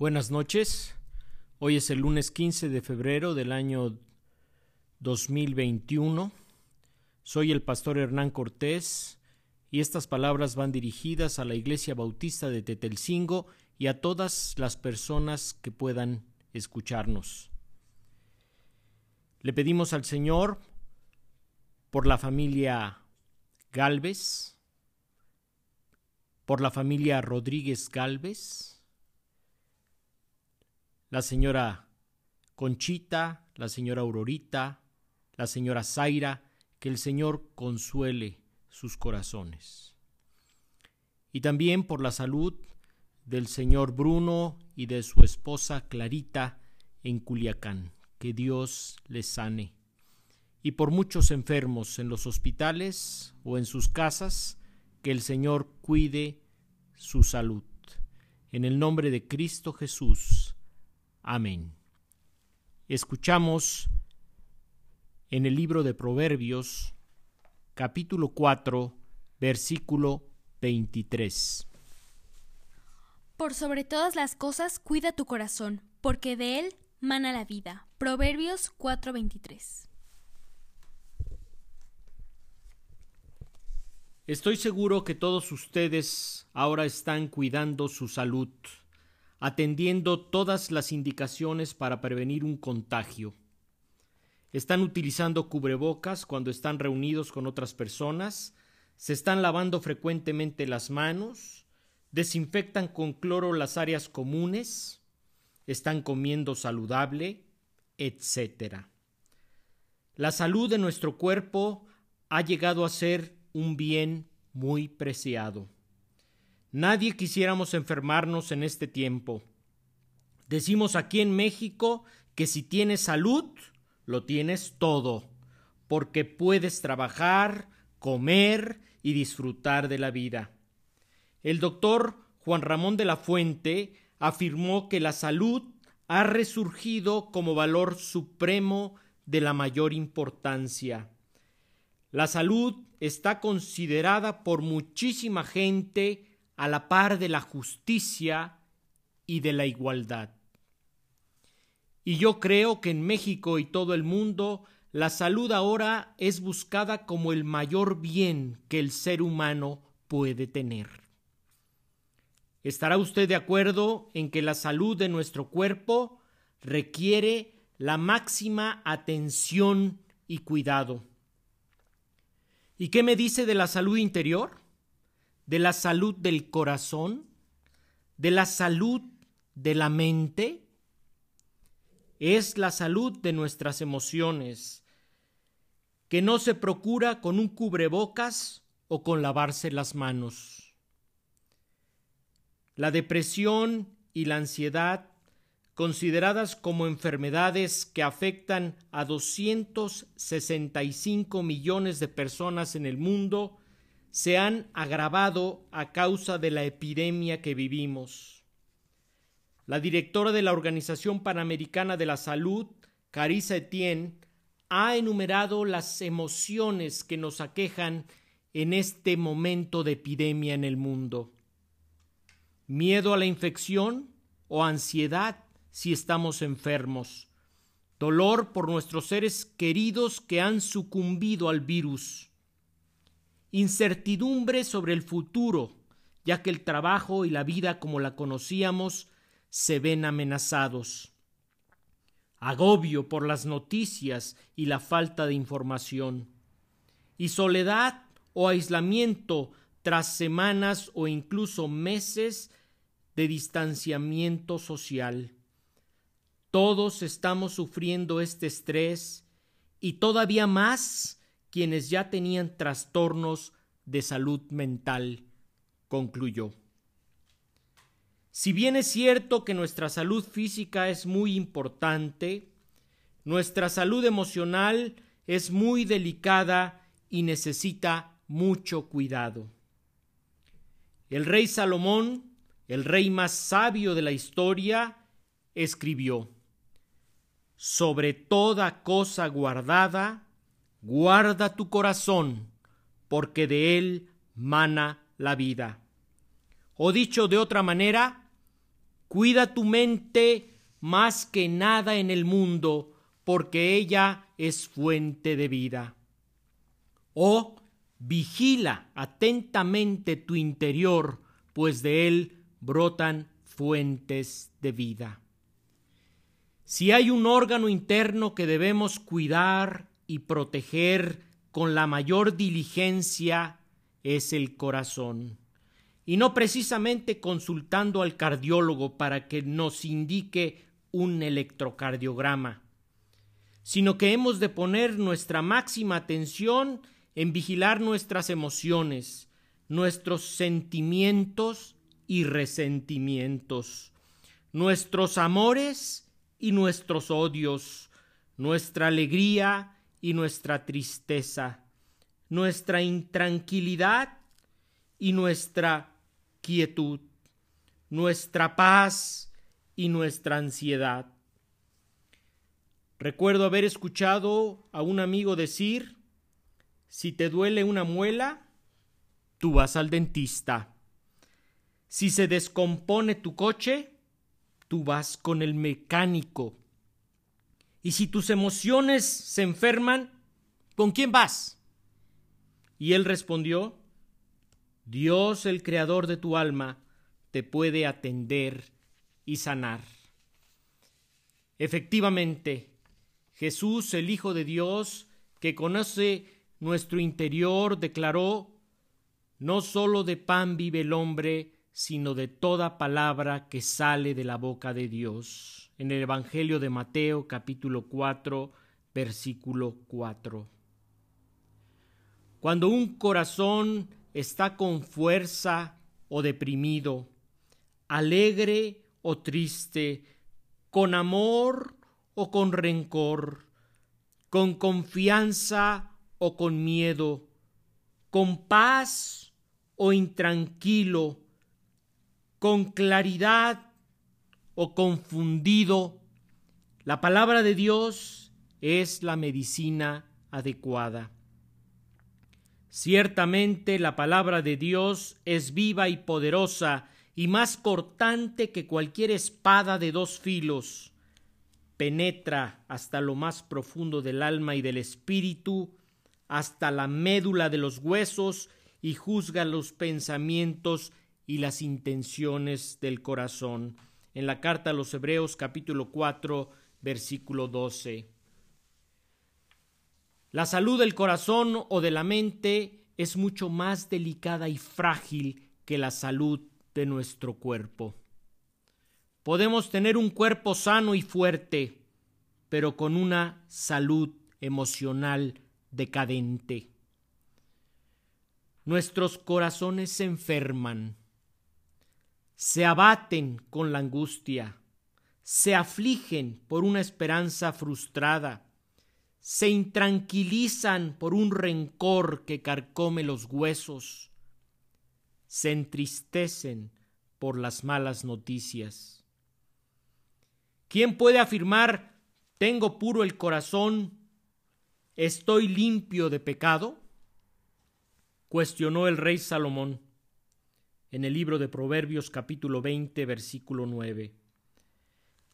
Buenas noches. Hoy es el lunes 15 de febrero del año 2021. Soy el pastor Hernán Cortés y estas palabras van dirigidas a la Iglesia Bautista de Tetelcingo y a todas las personas que puedan escucharnos. Le pedimos al Señor por la familia Galvez, por la familia Rodríguez Galvez, la señora Conchita, la señora Aurorita, la señora Zaira, que el Señor consuele sus corazones. Y también por la salud del señor Bruno y de su esposa Clarita en Culiacán, que Dios les sane. Y por muchos enfermos en los hospitales o en sus casas, que el Señor cuide su salud. En el nombre de Cristo Jesús. Amén. Escuchamos en el libro de Proverbios, capítulo 4, versículo 23. Por sobre todas las cosas, cuida tu corazón, porque de él mana la vida. Proverbios 4:23. Estoy seguro que todos ustedes ahora están cuidando su salud atendiendo todas las indicaciones para prevenir un contagio. Están utilizando cubrebocas cuando están reunidos con otras personas, se están lavando frecuentemente las manos, desinfectan con cloro las áreas comunes, están comiendo saludable, etc. La salud de nuestro cuerpo ha llegado a ser un bien muy preciado. Nadie quisiéramos enfermarnos en este tiempo. Decimos aquí en México que si tienes salud, lo tienes todo, porque puedes trabajar, comer y disfrutar de la vida. El doctor Juan Ramón de la Fuente afirmó que la salud ha resurgido como valor supremo de la mayor importancia. La salud está considerada por muchísima gente a la par de la justicia y de la igualdad. Y yo creo que en México y todo el mundo la salud ahora es buscada como el mayor bien que el ser humano puede tener. ¿Estará usted de acuerdo en que la salud de nuestro cuerpo requiere la máxima atención y cuidado? ¿Y qué me dice de la salud interior? De la salud del corazón, de la salud de la mente, es la salud de nuestras emociones, que no se procura con un cubrebocas o con lavarse las manos. La depresión y la ansiedad, consideradas como enfermedades que afectan a 265 millones de personas en el mundo, se han agravado a causa de la epidemia que vivimos. La directora de la Organización Panamericana de la Salud, Carissa Etienne, ha enumerado las emociones que nos aquejan en este momento de epidemia en el mundo. Miedo a la infección o ansiedad si estamos enfermos. Dolor por nuestros seres queridos que han sucumbido al virus incertidumbre sobre el futuro, ya que el trabajo y la vida como la conocíamos se ven amenazados. Agobio por las noticias y la falta de información. Y soledad o aislamiento tras semanas o incluso meses de distanciamiento social. Todos estamos sufriendo este estrés y todavía más quienes ya tenían trastornos de salud mental, concluyó. Si bien es cierto que nuestra salud física es muy importante, nuestra salud emocional es muy delicada y necesita mucho cuidado. El rey Salomón, el rey más sabio de la historia, escribió, Sobre toda cosa guardada, guarda tu corazón, porque de él mana la vida. O dicho de otra manera, Cuida tu mente más que nada en el mundo, porque ella es fuente de vida. O vigila atentamente tu interior, pues de él brotan fuentes de vida. Si hay un órgano interno que debemos cuidar y proteger con la mayor diligencia, es el corazón. Y no precisamente consultando al cardiólogo para que nos indique un electrocardiograma, sino que hemos de poner nuestra máxima atención en vigilar nuestras emociones, nuestros sentimientos y resentimientos, nuestros amores y nuestros odios, nuestra alegría y nuestra tristeza, nuestra intranquilidad y nuestra quietud, nuestra paz y nuestra ansiedad. Recuerdo haber escuchado a un amigo decir, si te duele una muela, tú vas al dentista. Si se descompone tu coche, tú vas con el mecánico. Y si tus emociones se enferman, ¿con quién vas? Y él respondió, Dios, el creador de tu alma, te puede atender y sanar. Efectivamente, Jesús, el Hijo de Dios, que conoce nuestro interior, declaró, No sólo de pan vive el hombre, sino de toda palabra que sale de la boca de Dios. En el Evangelio de Mateo capítulo 4, versículo 4. Cuando un corazón está con fuerza o deprimido, alegre o triste, con amor o con rencor, con confianza o con miedo, con paz o intranquilo, con claridad o confundido, la palabra de Dios es la medicina adecuada. Ciertamente la palabra de Dios es viva y poderosa y más cortante que cualquier espada de dos filos. Penetra hasta lo más profundo del alma y del espíritu, hasta la médula de los huesos y juzga los pensamientos y las intenciones del corazón. En la carta a los Hebreos capítulo 4 versículo 12. La salud del corazón o de la mente es mucho más delicada y frágil que la salud de nuestro cuerpo. Podemos tener un cuerpo sano y fuerte, pero con una salud emocional decadente. Nuestros corazones se enferman, se abaten con la angustia, se afligen por una esperanza frustrada, se intranquilizan por un rencor que carcome los huesos, se entristecen por las malas noticias. ¿Quién puede afirmar tengo puro el corazón, estoy limpio de pecado? cuestionó el rey Salomón en el libro de Proverbios capítulo 20 versículo 9.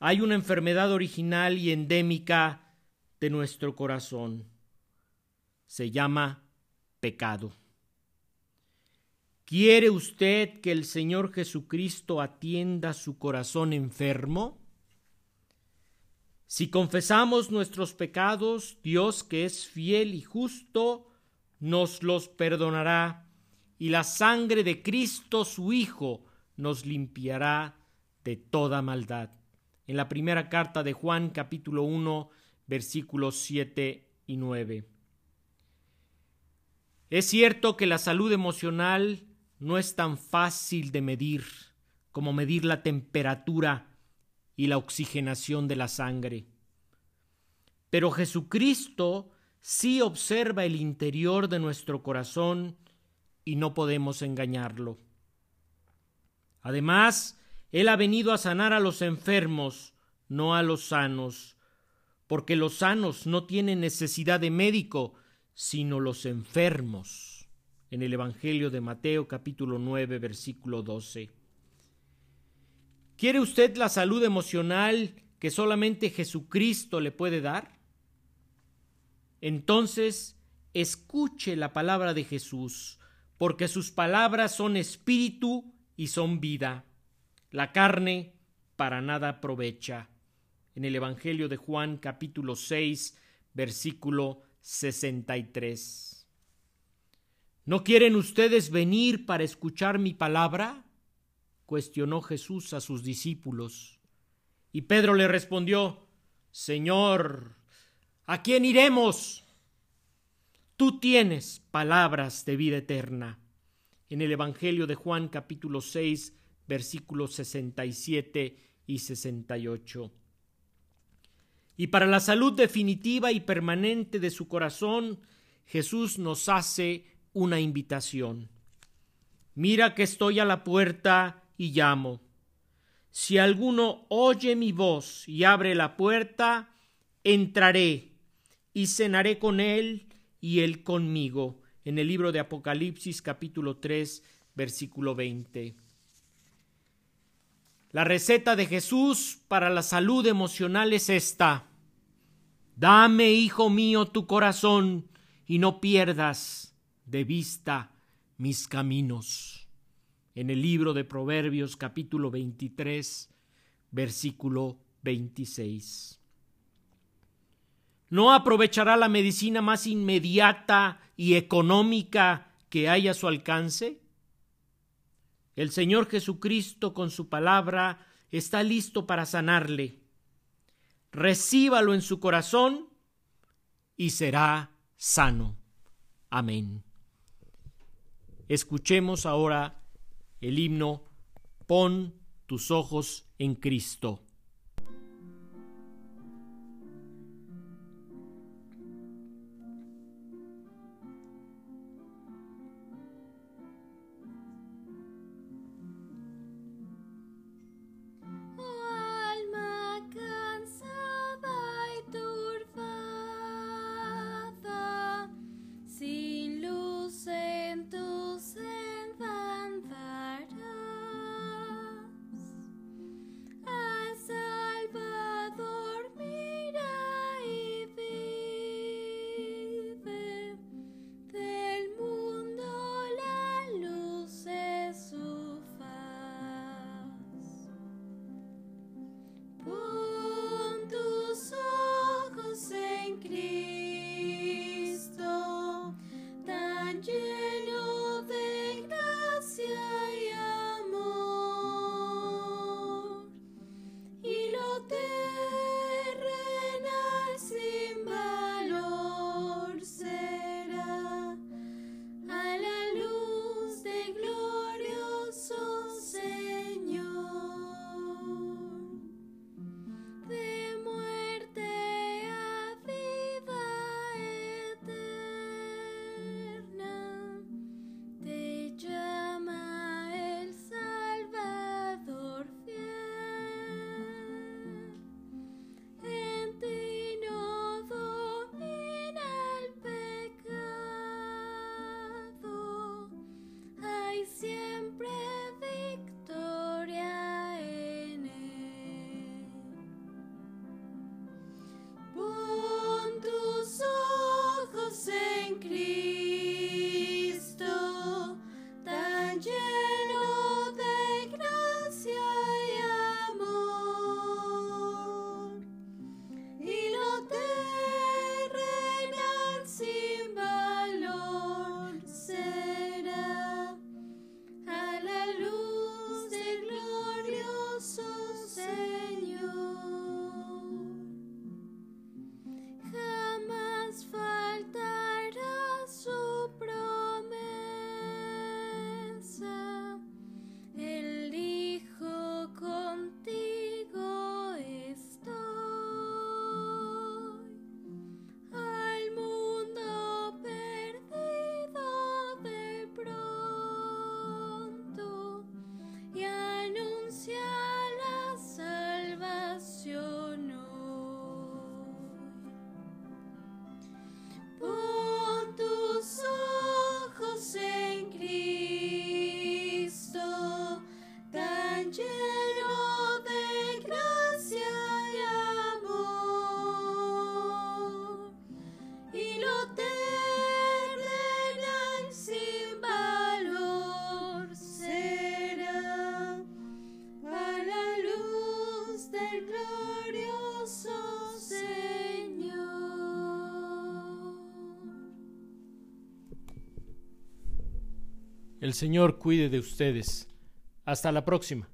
Hay una enfermedad original y endémica de nuestro corazón. Se llama pecado. ¿Quiere usted que el Señor Jesucristo atienda su corazón enfermo? Si confesamos nuestros pecados, Dios, que es fiel y justo, nos los perdonará y la sangre de Cristo su Hijo nos limpiará de toda maldad. En la primera carta de Juan capítulo 1 versículos 7 y 9. Es cierto que la salud emocional no es tan fácil de medir como medir la temperatura y la oxigenación de la sangre. Pero Jesucristo sí observa el interior de nuestro corazón y no podemos engañarlo. Además, Él ha venido a sanar a los enfermos, no a los sanos, porque los sanos no tienen necesidad de médico, sino los enfermos. En el Evangelio de Mateo capítulo 9 versículo 12. ¿Quiere usted la salud emocional que solamente Jesucristo le puede dar? Entonces, escuche la palabra de Jesús, porque sus palabras son espíritu y son vida. La carne para nada aprovecha. En el Evangelio de Juan capítulo 6, versículo 63. ¿No quieren ustedes venir para escuchar mi palabra? cuestionó Jesús a sus discípulos. Y Pedro le respondió, Señor, ¿a quién iremos? Tú tienes palabras de vida eterna. En el Evangelio de Juan capítulo 6, versículos 67 y 68. Y para la salud definitiva y permanente de su corazón, Jesús nos hace una invitación. Mira que estoy a la puerta y llamo. Si alguno oye mi voz y abre la puerta, entraré y cenaré con él y él conmigo. En el libro de Apocalipsis capítulo 3 versículo 20. La receta de Jesús para la salud emocional es esta. Dame, hijo mío, tu corazón y no pierdas de vista mis caminos en el libro de Proverbios capítulo 23, versículo 26. ¿No aprovechará la medicina más inmediata y económica que hay a su alcance? El Señor Jesucristo con su palabra está listo para sanarle. Recíbalo en su corazón y será sano. Amén. Escuchemos ahora el himno Pon tus ojos en Cristo. El Señor cuide de ustedes. Hasta la próxima.